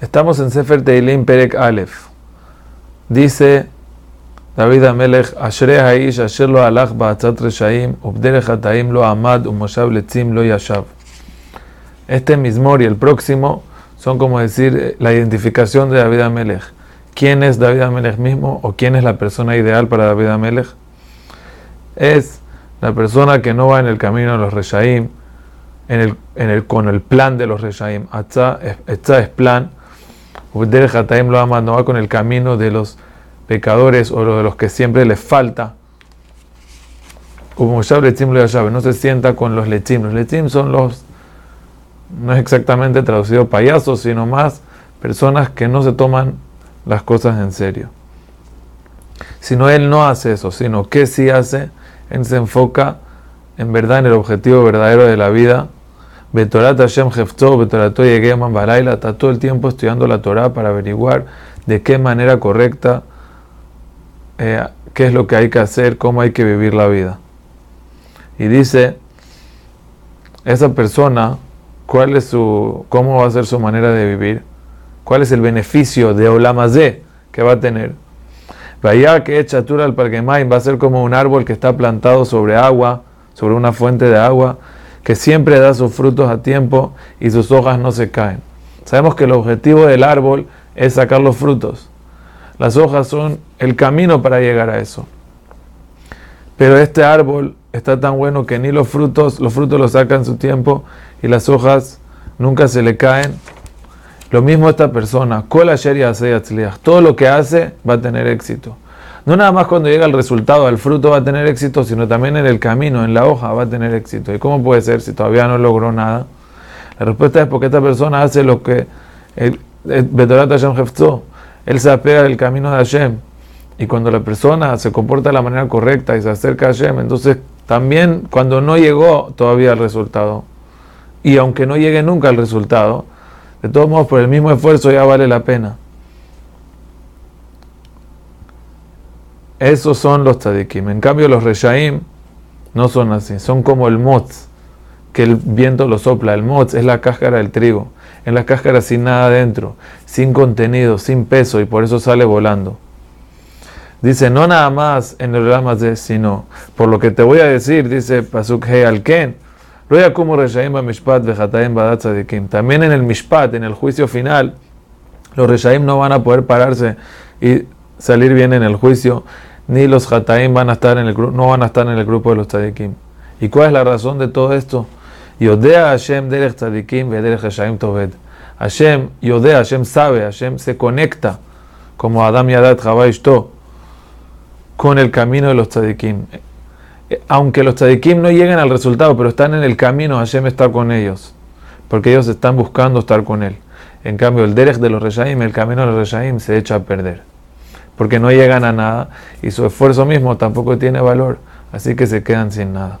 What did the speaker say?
Estamos en Sefer Teilim Perek Aleph. Dice David Amelech, Ashrei Haish, Asher lo alach ba'atzat reshaim, ubderech lo amad, umoshav letzim lo yashav. Este mismor y el próximo son como decir la identificación de David Amelech. ¿Quién es David Amelech mismo o quién es la persona ideal para David Amelech? Es la persona que no va en el camino de los reshaim, en el, en el, con el plan de los reshaim. Atza es plan lo ama, no va con el camino de los pecadores o de los que siempre les falta. Como no se sienta con los lechim. Los lechim son los, no es exactamente traducido payasos, sino más personas que no se toman las cosas en serio. Sino él no hace eso, sino que sí hace, él se enfoca en verdad en el objetivo verdadero de la vida Betorat Hashem Hefto, Betorato Yegeman Balaila, está todo el tiempo estudiando la Torah para averiguar de qué manera correcta, eh, qué es lo que hay que hacer, cómo hay que vivir la vida. Y dice, esa persona, cuál es su, cómo va a ser su manera de vivir, cuál es el beneficio de Olamazé que va a tener. Vaya que Chatura al Parquemain va a ser como un árbol que está plantado sobre agua, sobre una fuente de agua que siempre da sus frutos a tiempo y sus hojas no se caen. Sabemos que el objetivo del árbol es sacar los frutos. Las hojas son el camino para llegar a eso. Pero este árbol está tan bueno que ni los frutos, los frutos los sacan su tiempo y las hojas nunca se le caen. Lo mismo esta persona, todo lo que hace va a tener éxito. No nada más cuando llega el resultado, el fruto va a tener éxito, sino también en el camino, en la hoja va a tener éxito. ¿Y cómo puede ser si todavía no logró nada? La respuesta es porque esta persona hace lo que el Betorat Hashem Hefzo, él se apega del camino de Hashem. Y cuando la persona se comporta de la manera correcta y se acerca a Hashem, entonces también cuando no llegó todavía el resultado, y aunque no llegue nunca el resultado, de todos modos por el mismo esfuerzo ya vale la pena. Esos son los tzadikim. En cambio, los reshaim no son así. Son como el motz, que el viento lo sopla. El motz es la cáscara del trigo. En la cáscara sin nada dentro, sin contenido, sin peso, y por eso sale volando. Dice, no nada más en el de sino por lo que te voy a decir, dice Pasuk He Alken. También en el Mishpat, en el juicio final, los Reshaim no van a poder pararse y salir bien en el juicio, ni los Hataim van a estar en el no van a estar en el grupo de los Tzadikim. ¿Y cuál es la razón de todo esto? Yodea Hashem derech Tzadikim vederech Hashem toved. Hashem, Yodea, Hashem sabe, Hashem se conecta como Adam y Adat Ishto con el camino de los Tzadikim. Aunque los Tzadikim no lleguen al resultado, pero están en el camino, Hashem está con ellos. Porque ellos están buscando estar con él. En cambio, el derech de los Reshaim, el camino de los Reshaim, se echa a perder porque no llegan a nada y su esfuerzo mismo tampoco tiene valor, así que se quedan sin nada.